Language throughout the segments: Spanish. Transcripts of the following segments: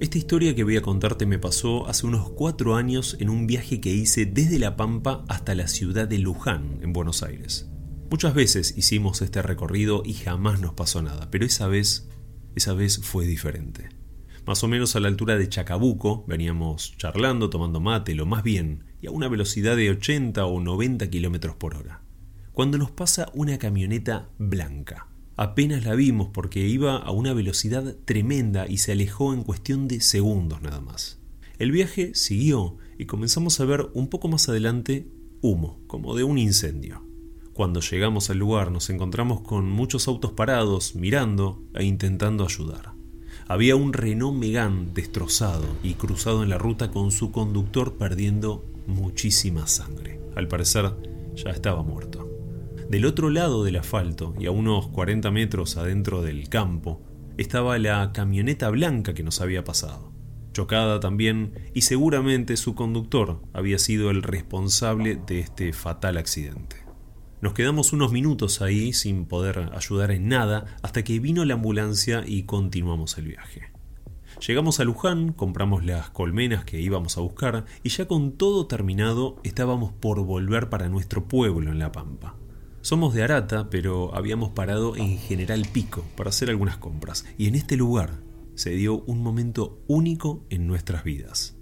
Esta historia que voy a contarte me pasó hace unos cuatro años en un viaje que hice desde La Pampa hasta la ciudad de Luján, en Buenos Aires. Muchas veces hicimos este recorrido y jamás nos pasó nada, pero esa vez, esa vez fue diferente. Más o menos a la altura de Chacabuco, veníamos charlando, tomando mate, lo más bien, y a una velocidad de 80 o 90 kilómetros por hora. Cuando nos pasa una camioneta blanca. Apenas la vimos porque iba a una velocidad tremenda y se alejó en cuestión de segundos nada más. El viaje siguió y comenzamos a ver un poco más adelante humo, como de un incendio. Cuando llegamos al lugar nos encontramos con muchos autos parados, mirando e intentando ayudar. Había un Renault Megane destrozado y cruzado en la ruta con su conductor perdiendo muchísima sangre. Al parecer ya estaba muerto. Del otro lado del asfalto, y a unos 40 metros adentro del campo, estaba la camioneta blanca que nos había pasado. Chocada también, y seguramente su conductor había sido el responsable de este fatal accidente. Nos quedamos unos minutos ahí sin poder ayudar en nada hasta que vino la ambulancia y continuamos el viaje. Llegamos a Luján, compramos las colmenas que íbamos a buscar y ya con todo terminado estábamos por volver para nuestro pueblo en La Pampa. Somos de Arata, pero habíamos parado en General Pico para hacer algunas compras, y en este lugar se dio un momento único en nuestras vidas.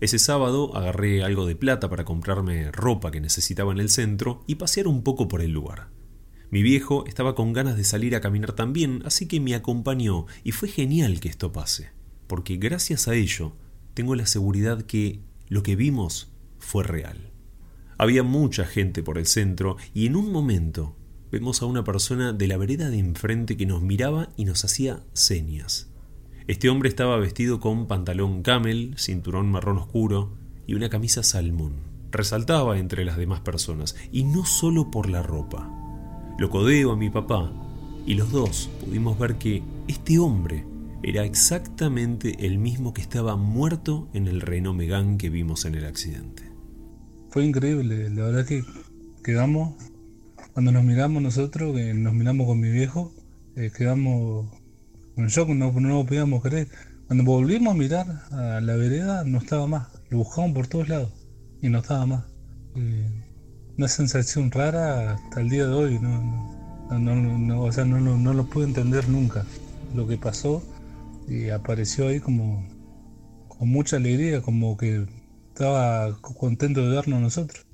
Ese sábado agarré algo de plata para comprarme ropa que necesitaba en el centro y pasear un poco por el lugar. Mi viejo estaba con ganas de salir a caminar también, así que me acompañó y fue genial que esto pase, porque gracias a ello tengo la seguridad que lo que vimos fue real. Había mucha gente por el centro y en un momento vemos a una persona de la vereda de enfrente que nos miraba y nos hacía señas. Este hombre estaba vestido con pantalón camel, cinturón marrón oscuro y una camisa salmón. Resaltaba entre las demás personas, y no solo por la ropa. Lo codeo a mi papá, y los dos pudimos ver que este hombre era exactamente el mismo que estaba muerto en el Renault Megán que vimos en el accidente fue increíble. La verdad que quedamos, cuando nos miramos nosotros, que nos miramos con mi viejo, eh, quedamos con shock, no, no podíamos creer. Cuando volvimos a mirar a la vereda, no estaba más. Lo buscamos por todos lados y no estaba más. una sensación rara hasta el día de hoy. No, no, o sea, no, no, lo pude entender nunca. Lo que pasó y apareció ahí como con mucha alegría, como que estaba contento de vernos nosotros.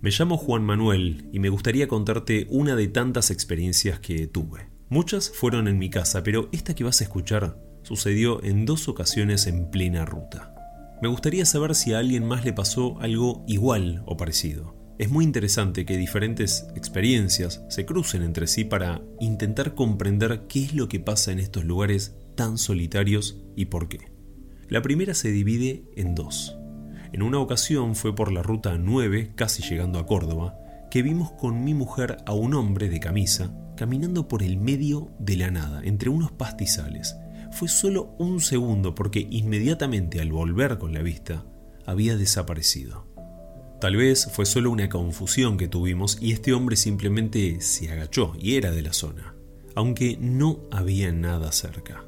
Me llamo Juan Manuel y me gustaría contarte una de tantas experiencias que tuve. Muchas fueron en mi casa, pero esta que vas a escuchar sucedió en dos ocasiones en plena ruta. Me gustaría saber si a alguien más le pasó algo igual o parecido. Es muy interesante que diferentes experiencias se crucen entre sí para intentar comprender qué es lo que pasa en estos lugares tan solitarios y por qué. La primera se divide en dos. En una ocasión fue por la ruta 9, casi llegando a Córdoba, que vimos con mi mujer a un hombre de camisa caminando por el medio de la nada, entre unos pastizales. Fue solo un segundo porque inmediatamente al volver con la vista, había desaparecido. Tal vez fue solo una confusión que tuvimos y este hombre simplemente se agachó y era de la zona, aunque no había nada cerca.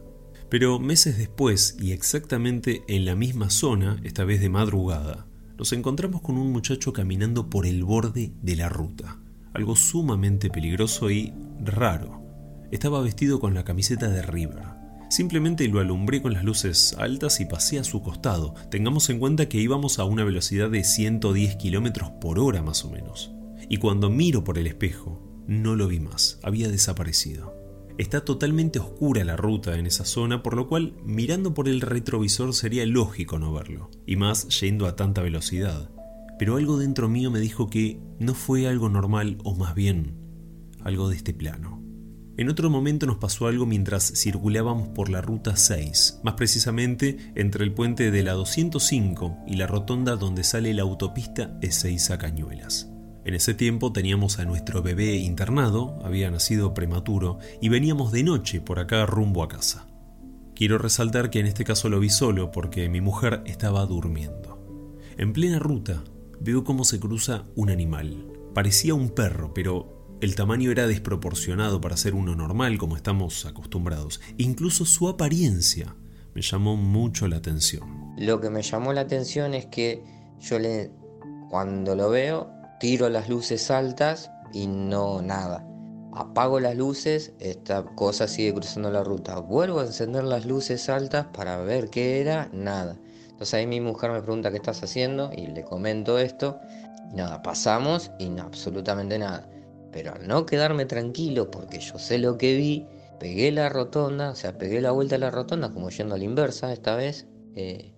Pero meses después, y exactamente en la misma zona, esta vez de madrugada, nos encontramos con un muchacho caminando por el borde de la ruta, algo sumamente peligroso y raro. Estaba vestido con la camiseta de River. Simplemente lo alumbré con las luces altas y pasé a su costado. Tengamos en cuenta que íbamos a una velocidad de 110 kilómetros por hora más o menos. Y cuando miro por el espejo, no lo vi más, había desaparecido. Está totalmente oscura la ruta en esa zona, por lo cual mirando por el retrovisor sería lógico no verlo, y más yendo a tanta velocidad. Pero algo dentro mío me dijo que no fue algo normal, o más bien, algo de este plano. En otro momento nos pasó algo mientras circulábamos por la ruta 6, más precisamente entre el puente de la 205 y la rotonda donde sale la autopista Ezeiza Cañuelas. En ese tiempo teníamos a nuestro bebé internado, había nacido prematuro, y veníamos de noche por acá rumbo a casa. Quiero resaltar que en este caso lo vi solo porque mi mujer estaba durmiendo. En plena ruta veo cómo se cruza un animal. Parecía un perro, pero El tamaño era desproporcionado para ser uno normal como estamos acostumbrados. Incluso su apariencia me llamó mucho la atención. Lo que me llamó la atención es que yo le, cuando lo veo, tiro las luces altas y no nada. Apago las luces, esta cosa sigue cruzando la ruta. Vuelvo a encender las luces altas para ver qué era, nada. Entonces ahí mi mujer me pregunta qué estás haciendo y le comento esto. Y nada, pasamos y no, absolutamente nada. Pero al no quedarme tranquilo porque yo sé lo que vi, pegué la rotonda, o sea, pegué la vuelta a la rotonda como yendo a la inversa esta vez. Eh,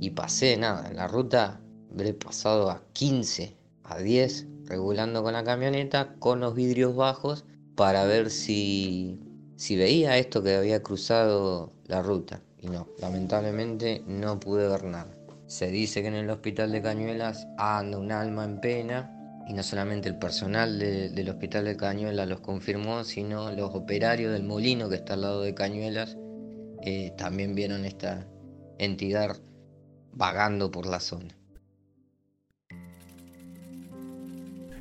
y pasé, nada, en la ruta habré pasado a 15, a 10, regulando con la camioneta, con los vidrios bajos, para ver si, si veía esto que había cruzado la ruta. Y no, lamentablemente no pude ver nada. Se dice que en el hospital de Cañuelas anda un alma en pena y no solamente el personal del hospital de Cañuelas los confirmó, sino los operarios del molino que está al lado de Cañuelas eh, también vieron esta entidad vagando por la zona.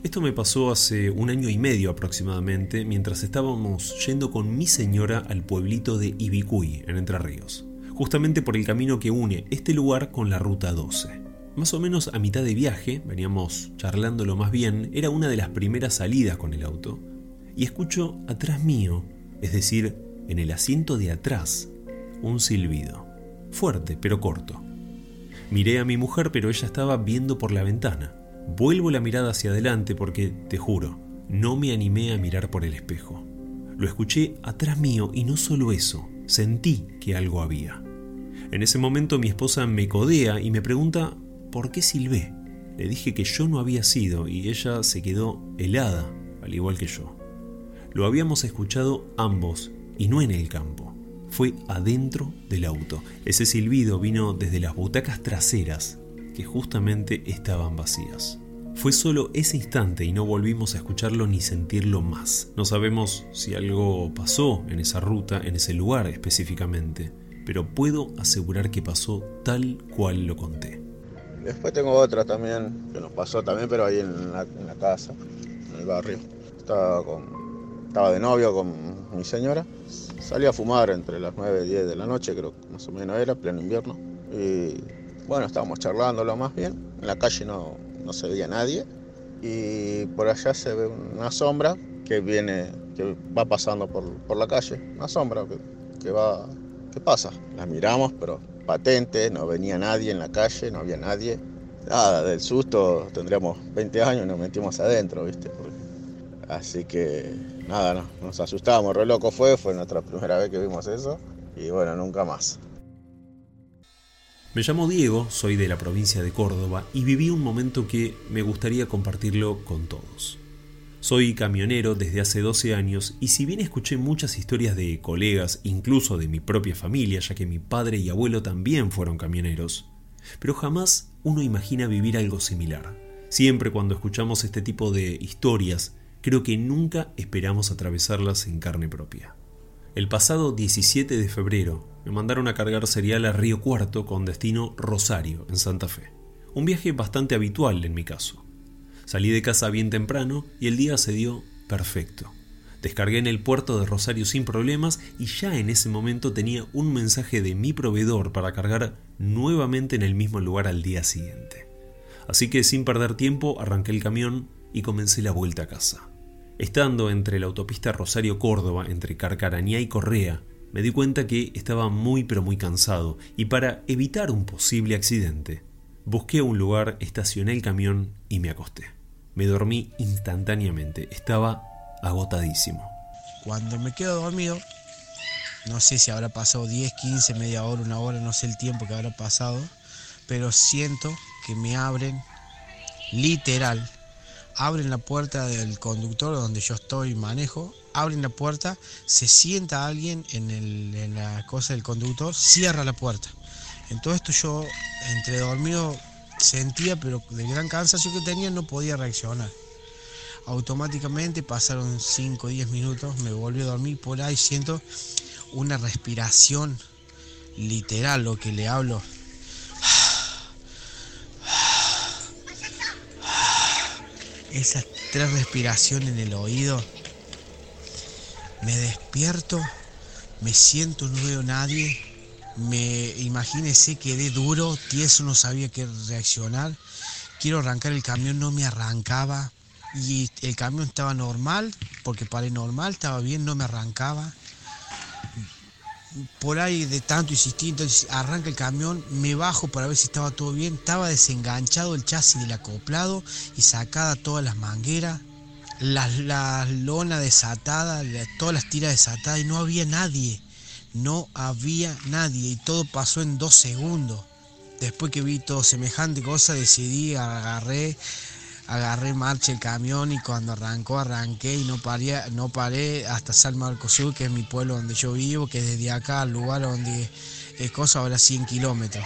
Esto me pasó hace un año y medio aproximadamente mientras estábamos yendo con mi señora al pueblito de Ibicuy, en Entre Ríos, justamente por el camino que une este lugar con la Ruta 12. Más o menos a mitad de viaje, veníamos charlándolo más bien, era una de las primeras salidas con el auto, y escucho atrás mío, es decir, en el asiento de atrás, un silbido, fuerte pero corto. Miré a mi mujer pero ella estaba viendo por la ventana. Vuelvo la mirada hacia adelante porque, te juro, no me animé a mirar por el espejo. Lo escuché atrás mío y no solo eso, sentí que algo había. En ese momento mi esposa me codea y me pregunta ¿por qué silbé? Le dije que yo no había sido y ella se quedó helada, al igual que yo. Lo habíamos escuchado ambos y no en el campo. Fue adentro del auto. Ese silbido vino desde las butacas traseras que justamente estaban vacías. Fue solo ese instante y no volvimos a escucharlo ni sentirlo más. No sabemos si algo pasó en esa ruta, en ese lugar específicamente, pero puedo asegurar que pasó tal cual lo conté. Después tengo otra también, que nos pasó también, pero ahí en la, casa, en el barrio. Estaba, con, estaba de novio con mi señora. Salí a fumar entre las 9 y 10 de la noche, creo que más o menos era, pleno invierno. Y bueno, estábamos charlando lo más bien. En la calle no, no se veía nadie. Y por allá se ve una sombra que viene, que va pasando por, por la calle. Una sombra que, que va, que pasa. La miramos, pero patente, no venía nadie en la calle, no había nadie. Nada, del susto tendríamos 20 años y nos metimos adentro, ¿viste? Así que nada, no, nos asustamos, re loco fue, fue nuestra primera vez que vimos eso y bueno, nunca más. Me llamo Diego, soy de la provincia de Córdoba y viví un momento que me gustaría compartirlo con todos. Soy camionero desde hace 12 años y si bien escuché muchas historias de colegas, incluso de mi propia familia, ya que mi padre y abuelo también fueron camioneros, pero jamás uno imagina vivir algo similar. Siempre cuando escuchamos este tipo de historias, creo que nunca esperamos atravesarlas en carne propia. El pasado 17 de febrero me mandaron a cargar cereal a Río Cuarto con destino Rosario, en Santa Fe. Un viaje bastante habitual en mi caso. Salí de casa bien temprano y el día se dio perfecto. Descargué en el puerto de Rosario sin problemas y ya en ese momento tenía un mensaje de mi proveedor para cargar nuevamente en el mismo lugar al día siguiente. Así que sin perder tiempo arranqué el camión y comencé la vuelta a casa. Estando entre la autopista Rosario-Córdoba, entre Carcarañá y Correa, me di cuenta que estaba muy pero muy cansado y para evitar un posible accidente, busqué un lugar, estacioné el camión y me acosté. Me dormí instantáneamente, estaba agotadísimo. Cuando me quedo dormido, no sé si habrá pasado 10, 15, media hora, una hora, no sé el tiempo que habrá pasado, pero siento que me abren literal abren la puerta del conductor donde yo estoy manejo, abren la puerta, se sienta alguien en, la cosa del conductor, cierra la puerta. En todo esto yo, entre dormido, sentía, pero del gran cansancio que tenía no podía reaccionar. Automáticamente pasaron 5 o 10 minutos, me volví a dormir, por ahí siento una respiración literal, lo que le hablo, esa tres respiraciones en el oído. Me despierto, me siento, no veo nadie. Me imagínese, quedé duro, tieso, no sabía qué reaccionar. Quiero arrancar el camión, no me arrancaba. Y el camión estaba normal, porque paré normal, estaba bien, no me arrancaba por ahí de tanto insistir, entonces arranca el camión, me bajo para ver si estaba todo bien, estaba desenganchado el chasis del acoplado y sacada todas las mangueras, las la lona desatada, todas las tiras desatadas y no había nadie, no había nadie y todo pasó en dos segundos. Después que vi todo semejante cosa decidí, agarré, agarré marcha el camión y cuando arrancó arranqué y no paré, no paré hasta San Marcos Sur, que es mi pueblo donde yo vivo, que desde acá al lugar donde es cosa ahora 100 kilómetros.